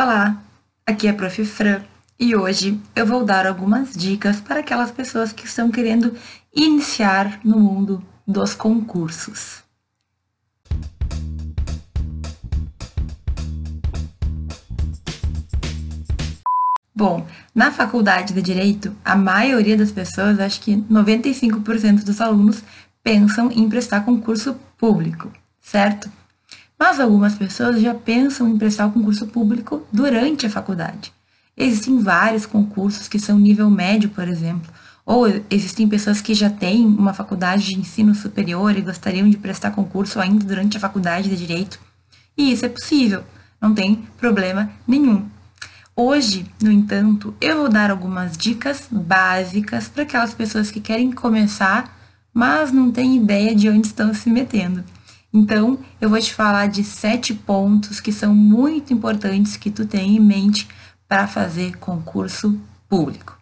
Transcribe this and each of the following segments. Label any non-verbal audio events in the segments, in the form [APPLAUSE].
Olá, aqui é a Prof. Fran e hoje eu vou dar algumas dicas para aquelas pessoas que estão querendo iniciar no mundo dos concursos. Bom, na faculdade de Direito, a maioria das pessoas, acho que 95% dos alunos, pensam em prestar concurso público, certo? Mas algumas pessoas já pensam em prestar o concurso público durante a faculdade. Existem vários concursos que são nível médio, por exemplo, ou existem pessoas que já têm uma faculdade de ensino superior e gostariam de prestar concurso ainda durante a faculdade de direito. E isso é possível, não tem problema nenhum. Hoje, no entanto, eu vou dar algumas dicas básicas para aquelas pessoas que querem começar, mas não têm ideia de onde estão se metendo. Então, eu vou te falar de sete pontos que são muito importantes que tu tenha em mente para fazer concurso público.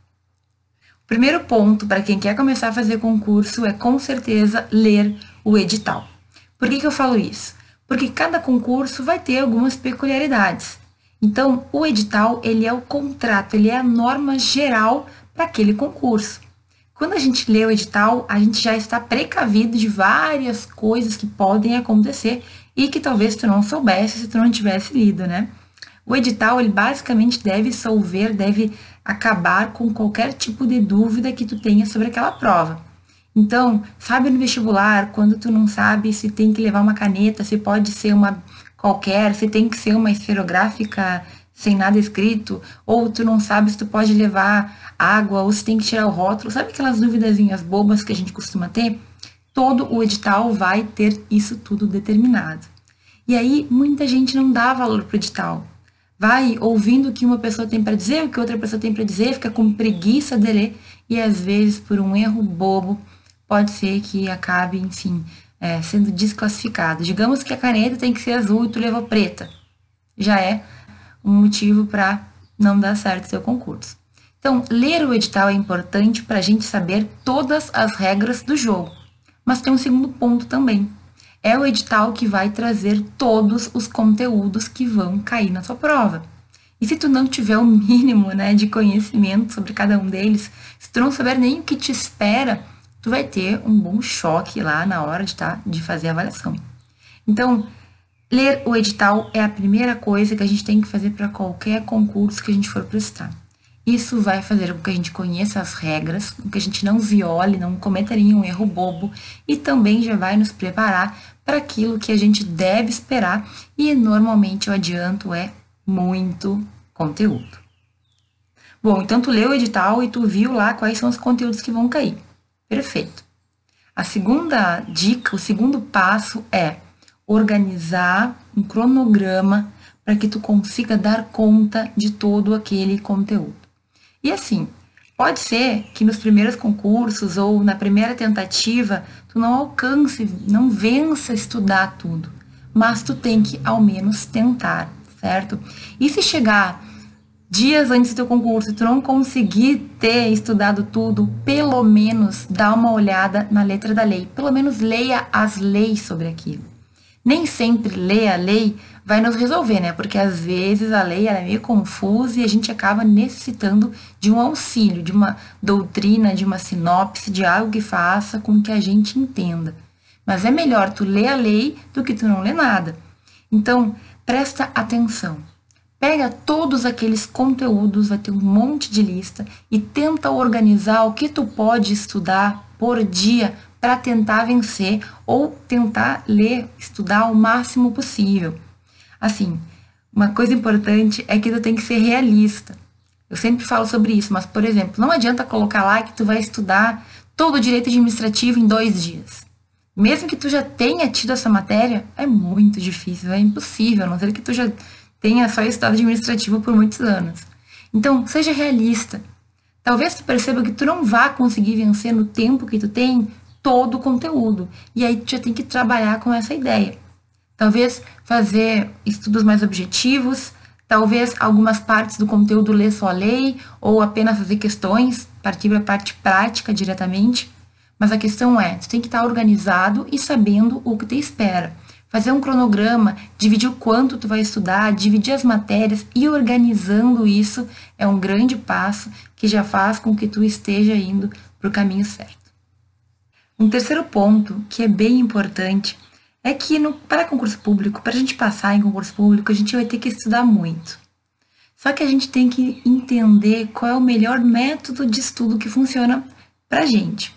O primeiro ponto para quem quer começar a fazer concurso é com certeza ler o edital. Por que, que eu falo isso? Porque cada concurso vai ter algumas peculiaridades. Então, o edital ele é o contrato, ele é a norma geral para aquele concurso. Quando a gente lê o edital, a gente já está precavido de várias coisas que podem acontecer e que talvez tu não soubesse se tu não tivesse lido, né? O edital, ele basicamente deve solver, deve acabar com qualquer tipo de dúvida que tu tenha sobre aquela prova. Então, sabe no vestibular, quando tu não sabe se tem que levar uma caneta, se pode ser uma qualquer, se tem que ser uma esferográfica sem nada escrito, ou tu não sabe se tu pode levar água, ou se tem que tirar o rótulo, sabe aquelas duvidazinhas bobas que a gente costuma ter? Todo o edital vai ter isso tudo determinado. E aí muita gente não dá valor pro edital. Vai ouvindo o que uma pessoa tem para dizer, o que outra pessoa tem para dizer, fica com preguiça de ler e às vezes por um erro bobo pode ser que acabe, enfim, é, sendo desclassificado. Digamos que a caneta tem que ser azul e tu levou preta. Já é um motivo para não dar certo seu concurso. Então, ler o edital é importante para a gente saber todas as regras do jogo. Mas tem um segundo ponto também. É o edital que vai trazer todos os conteúdos que vão cair na sua prova. E se tu não tiver o mínimo né, de conhecimento sobre cada um deles, se tu não saber nem o que te espera, tu vai ter um bom choque lá na hora de, tá, de fazer a avaliação. Então, Ler o edital é a primeira coisa que a gente tem que fazer para qualquer concurso que a gente for prestar. Isso vai fazer com que a gente conheça as regras, com que a gente não viole, não cometa nenhum erro bobo e também já vai nos preparar para aquilo que a gente deve esperar e normalmente o adianto é muito conteúdo. Bom, então tu leu o edital e tu viu lá quais são os conteúdos que vão cair. Perfeito. A segunda dica, o segundo passo é organizar um cronograma para que tu consiga dar conta de todo aquele conteúdo. E assim, pode ser que nos primeiros concursos ou na primeira tentativa tu não alcance, não vença estudar tudo, mas tu tem que ao menos tentar, certo? E se chegar dias antes do teu concurso e tu não conseguir ter estudado tudo, pelo menos dá uma olhada na letra da lei, pelo menos leia as leis sobre aquilo nem sempre ler a lei vai nos resolver, né? Porque às vezes a lei é meio confusa e a gente acaba necessitando de um auxílio, de uma doutrina, de uma sinopse, de algo que faça com que a gente entenda. Mas é melhor tu ler a lei do que tu não ler nada. Então, presta atenção. Pega todos aqueles conteúdos, vai ter um monte de lista e tenta organizar o que tu pode estudar por dia para tentar vencer ou tentar ler, estudar o máximo possível. Assim, uma coisa importante é que tu tem que ser realista. Eu sempre falo sobre isso, mas, por exemplo, não adianta colocar lá que tu vai estudar todo o direito administrativo em dois dias. Mesmo que tu já tenha tido essa matéria, é muito difícil, é impossível, a não ser que tu já tenha só estudado administrativo por muitos anos. Então, seja realista. Talvez tu perceba que tu não vá conseguir vencer no tempo que tu tem todo o conteúdo. E aí já tem que trabalhar com essa ideia. Talvez fazer estudos mais objetivos, talvez algumas partes do conteúdo ler só a lei, ou apenas fazer questões, partir para a parte prática diretamente. Mas a questão é, tu tem que estar organizado e sabendo o que te espera. fazer um cronograma, dividir o quanto tu vai estudar, dividir as matérias e organizando isso é um grande passo que já faz com que tu esteja indo para o caminho certo. Um terceiro ponto que é bem importante é que no, para concurso público, para a gente passar em concurso público, a gente vai ter que estudar muito. Só que a gente tem que entender qual é o melhor método de estudo que funciona para a gente.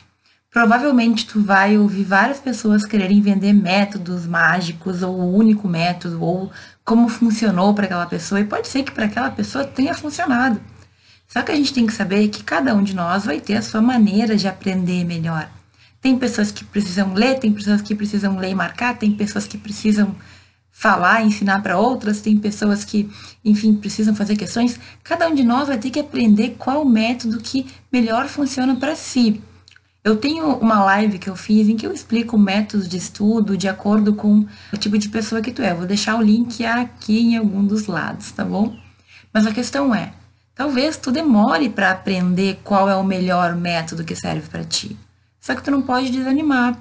Provavelmente tu vai ouvir várias pessoas quererem vender métodos mágicos ou o único método ou como funcionou para aquela pessoa e pode ser que para aquela pessoa tenha funcionado. Só que a gente tem que saber que cada um de nós vai ter a sua maneira de aprender melhor. Tem pessoas que precisam ler, tem pessoas que precisam ler e marcar, tem pessoas que precisam falar, ensinar para outras, tem pessoas que, enfim, precisam fazer questões. Cada um de nós vai ter que aprender qual método que melhor funciona para si. Eu tenho uma live que eu fiz em que eu explico métodos de estudo de acordo com o tipo de pessoa que tu é. Vou deixar o link aqui em algum dos lados, tá bom? Mas a questão é, talvez tu demore para aprender qual é o melhor método que serve para ti. Só que tu não pode desanimar.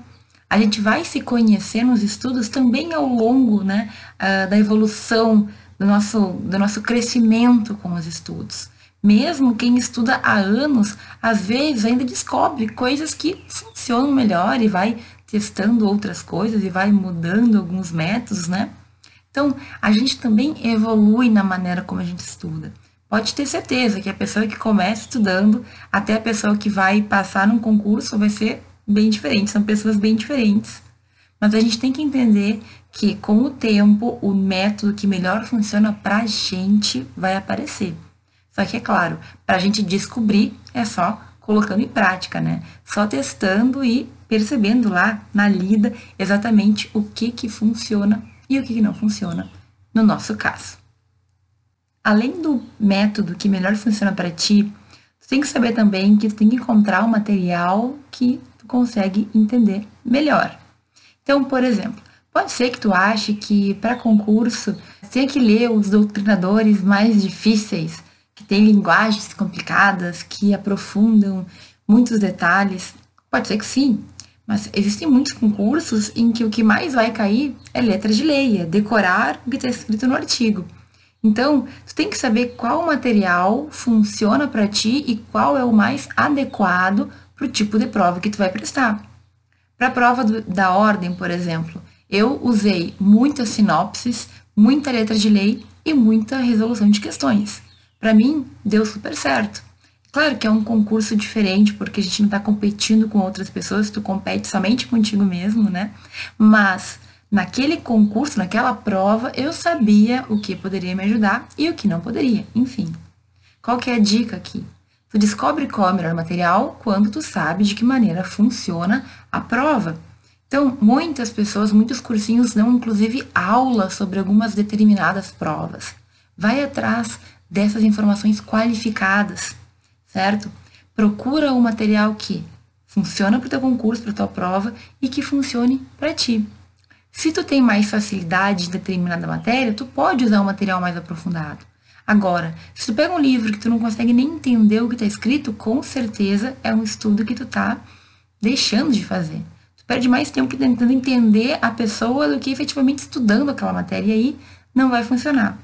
A gente vai se conhecer nos estudos também ao longo né, uh, da evolução do nosso, do nosso crescimento com os estudos. Mesmo quem estuda há anos, às vezes ainda descobre coisas que funcionam melhor e vai testando outras coisas e vai mudando alguns métodos, né? Então, a gente também evolui na maneira como a gente estuda. Pode ter certeza que a pessoa que começa estudando até a pessoa que vai passar num concurso vai ser bem diferente, são pessoas bem diferentes. Mas a gente tem que entender que com o tempo o método que melhor funciona para a gente vai aparecer. Só que é claro, para a gente descobrir é só colocando em prática, né? Só testando e percebendo lá na lida exatamente o que que funciona e o que, que não funciona no nosso caso. Além do método que melhor funciona para ti, tu tem que saber também que tu tem que encontrar um material que tu consegue entender melhor. Então, por exemplo, pode ser que tu ache que para concurso tem que ler os doutrinadores mais difíceis, que tem linguagens complicadas, que aprofundam muitos detalhes. Pode ser que sim, mas existem muitos concursos em que o que mais vai cair é letra de lei, é decorar o que está escrito no artigo. Então, tu tem que saber qual material funciona para ti e qual é o mais adequado para o tipo de prova que tu vai prestar. Para a prova do, da ordem, por exemplo, eu usei muitas sinopses, muita letra de lei e muita resolução de questões. Para mim, deu super certo. Claro que é um concurso diferente, porque a gente não está competindo com outras pessoas, tu compete somente contigo mesmo, né? Mas naquele concurso, naquela prova, eu sabia o que poderia me ajudar e o que não poderia. Enfim, qual que é a dica aqui? Tu descobre qual é o melhor material quando tu sabe de que maneira funciona a prova. Então, muitas pessoas, muitos cursinhos dão inclusive aula sobre algumas determinadas provas. Vai atrás dessas informações qualificadas, certo? Procura o material que funciona para o teu concurso, para a tua prova e que funcione para ti. Se tu tem mais facilidade em determinada matéria, tu pode usar um material mais aprofundado. Agora, se tu pega um livro que tu não consegue nem entender o que está escrito, com certeza é um estudo que tu está deixando de fazer. Tu perde mais tempo tentando entender a pessoa do que efetivamente estudando aquela matéria e aí não vai funcionar.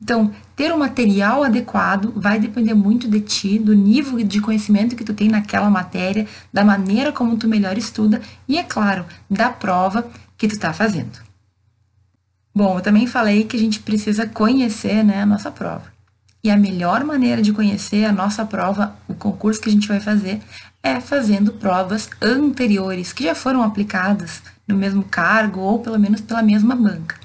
Então, ter um material adequado vai depender muito de ti, do nível de conhecimento que tu tem naquela matéria, da maneira como tu melhor estuda e, é claro, da prova que tu está fazendo. Bom, eu também falei que a gente precisa conhecer né, a nossa prova. E a melhor maneira de conhecer a nossa prova, o concurso que a gente vai fazer, é fazendo provas anteriores, que já foram aplicadas no mesmo cargo ou pelo menos pela mesma banca.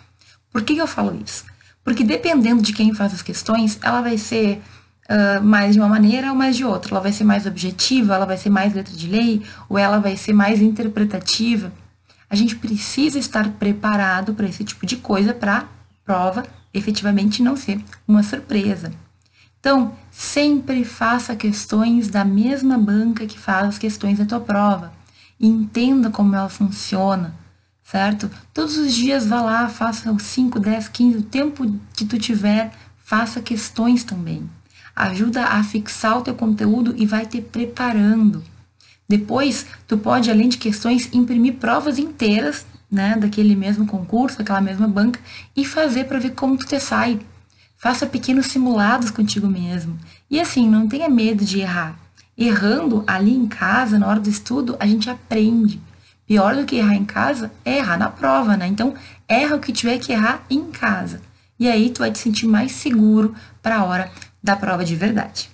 Por que, eu falo isso? Porque dependendo de quem faz as questões, ela vai ser uh, mais de uma maneira ou mais de outra. Ela vai ser mais objetiva, ela vai ser mais letra de lei, ou ela vai ser mais interpretativa. A gente precisa estar preparado para esse tipo de coisa para a prova efetivamente não ser uma surpresa. Então, sempre faça questões da mesma banca que faz as questões da tua prova. Entenda como ela funciona certo? Todos os dias vá lá, faça os 5, 10, 15, o tempo que tu tiver, faça questões também. Ajuda a fixar o teu conteúdo e vai te preparando. Depois, tu pode, além de questões, imprimir provas inteiras né, daquele mesmo concurso, daquela mesma banca e fazer para ver como tu te sai. Faça pequenos simulados contigo mesmo. E assim, não tenha medo de errar. Errando ali em casa, na hora do estudo, a gente aprende. Pior do que errar em casa é errar na prova, né? Então, erra o que tiver que errar em casa. E aí tu vai te sentir mais seguro para a hora da prova de verdade.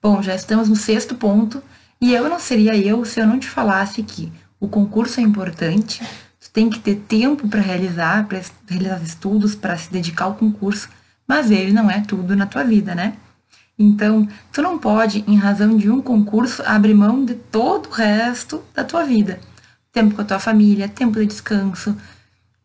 Bom, já estamos no sexto ponto, e eu não seria eu se eu não te falasse que o concurso é importante, tu tem que ter tempo para realizar, para realizar estudos, para se dedicar ao concurso, mas ele não é tudo na tua vida, né? Então, tu não pode, em razão de um concurso, abrir mão de todo o resto da tua vida. Tempo com a tua família, tempo de descanso,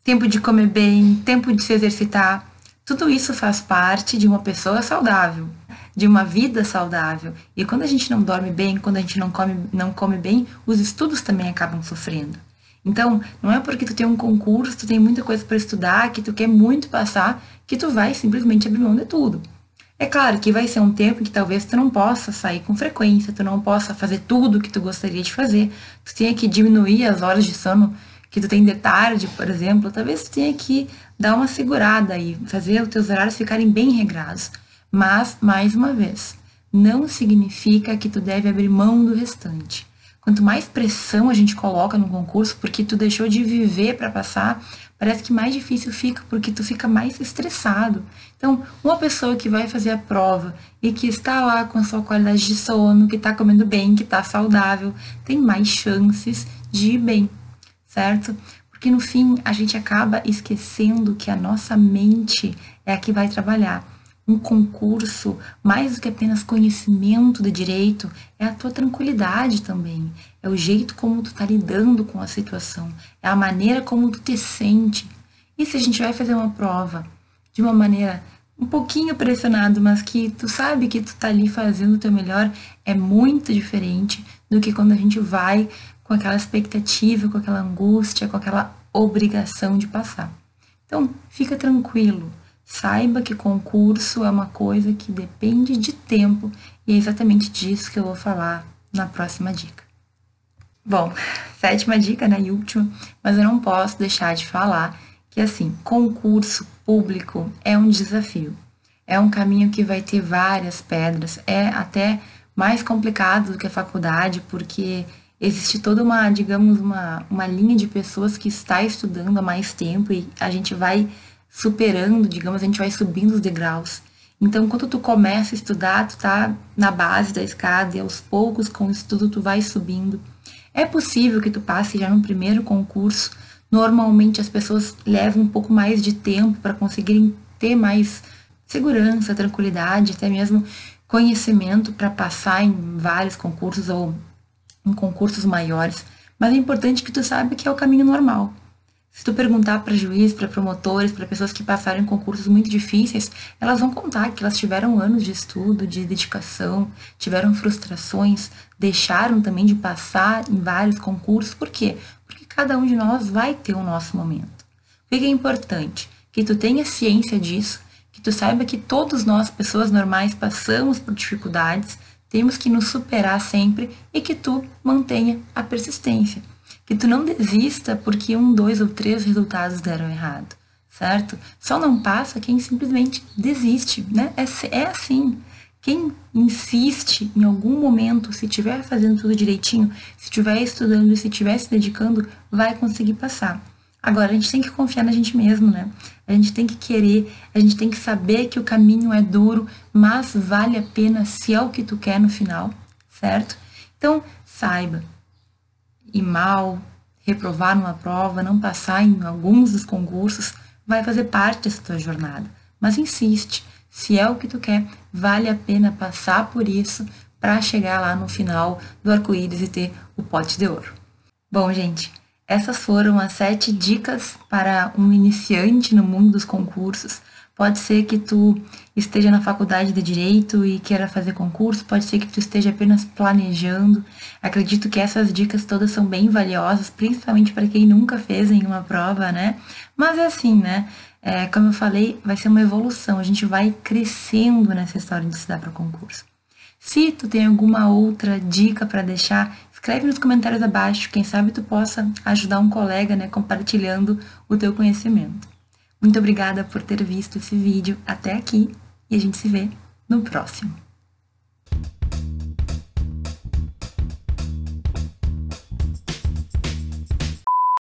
tempo de comer bem, tempo de se exercitar. Tudo isso faz parte de uma pessoa saudável, de uma vida saudável. E quando a gente não dorme bem, quando a gente não come, não come bem, os estudos também acabam sofrendo. Então, não é porque tu tem um concurso, tu tem muita coisa para estudar, que tu quer muito passar, que tu vai simplesmente abrir mão de tudo. É claro que vai ser um tempo que talvez tu não possa sair com frequência, tu não possa fazer tudo o que tu gostaria de fazer, tu tenha que diminuir as horas de sono que tu tem de tarde, por exemplo, talvez tu tenha que dar uma segurada e fazer os teus horários ficarem bem regrados. Mas, mais uma vez, não significa que tu deve abrir mão do restante. Quanto mais pressão a gente coloca no concurso porque tu deixou de viver para passar, parece que mais difícil fica porque tu fica mais estressado. Então, uma pessoa que vai fazer a prova e que está lá com a sua qualidade de sono, que está comendo bem, que está saudável, tem mais chances de ir bem, certo? Porque no fim a gente acaba esquecendo que a nossa mente é a que vai trabalhar um concurso, mais do que apenas conhecimento de direito, é a tua tranquilidade também. É o jeito como tu tá lidando com a situação. É a maneira como tu te sente. E se a gente vai fazer uma prova de uma maneira um pouquinho pressionado, mas que tu sabe que tu tá ali fazendo o teu melhor, é muito diferente do que quando a gente vai com aquela expectativa, com aquela angústia, com aquela obrigação de passar. Então, fica tranquilo. Saiba que concurso é uma coisa que depende de tempo e é exatamente disso que eu vou falar na próxima dica. Bom, [LAUGHS] sétima dica, né, e última, mas eu não posso deixar de falar que assim, concurso público é um desafio. É um caminho que vai ter várias pedras, é até mais complicado do que a faculdade, porque existe toda uma, digamos, uma, uma linha de pessoas que está estudando há mais tempo e a gente vai superando, digamos, a gente vai subindo os degraus. Então, quando tu começa a estudar, tu tá na base da escada e aos poucos, com o estudo, tu vai subindo. É possível que tu passe já no primeiro concurso. Normalmente, as pessoas levam um pouco mais de tempo para conseguirem ter mais segurança, tranquilidade, até mesmo conhecimento para passar em vários concursos ou em concursos maiores. Mas é importante que tu saiba que é o caminho normal. Se tu perguntar para juízes, para promotores, para pessoas que passaram em concursos muito difíceis, elas vão contar que elas tiveram anos de estudo, de dedicação, tiveram frustrações, deixaram também de passar em vários concursos. Por quê? Porque cada um de nós vai ter o nosso momento. O que é importante? Que tu tenha ciência disso, que tu saiba que todos nós, pessoas normais, passamos por dificuldades, temos que nos superar sempre e que tu mantenha a persistência que tu não desista porque um, dois ou três resultados deram errado, certo? Só não passa quem simplesmente desiste, né? É, é assim. Quem insiste em algum momento, se estiver fazendo tudo direitinho, se estiver estudando e se estiver se dedicando, vai conseguir passar. Agora, a gente tem que confiar na gente mesmo, né? A gente tem que querer, a gente tem que saber que o caminho é duro, mas vale a pena se é o que tu quer no final, certo? Então, saiba, ir mal, reprovar numa prova, não passar em alguns dos concursos, vai fazer parte dessa tua jornada. Mas insiste, se é o que tu quer, vale a pena passar por isso para chegar lá no final do arco-íris e ter o pote de ouro. Bom, gente, essas foram as sete dicas para um iniciante no mundo dos concursos. Pode ser que tu esteja na faculdade de direito e queira fazer concurso, pode ser que tu esteja apenas planejando. Acredito que essas dicas todas são bem valiosas, principalmente para quem nunca fez em uma prova, né? Mas é assim, né? É, como eu falei, vai ser uma evolução, a gente vai crescendo nessa história de estudar para concurso. Se tu tem alguma outra dica para deixar, Escreve nos comentários abaixo, quem sabe tu possa ajudar um colega, né, compartilhando o teu conhecimento. Muito obrigada por ter visto esse vídeo até aqui e a gente se vê no próximo.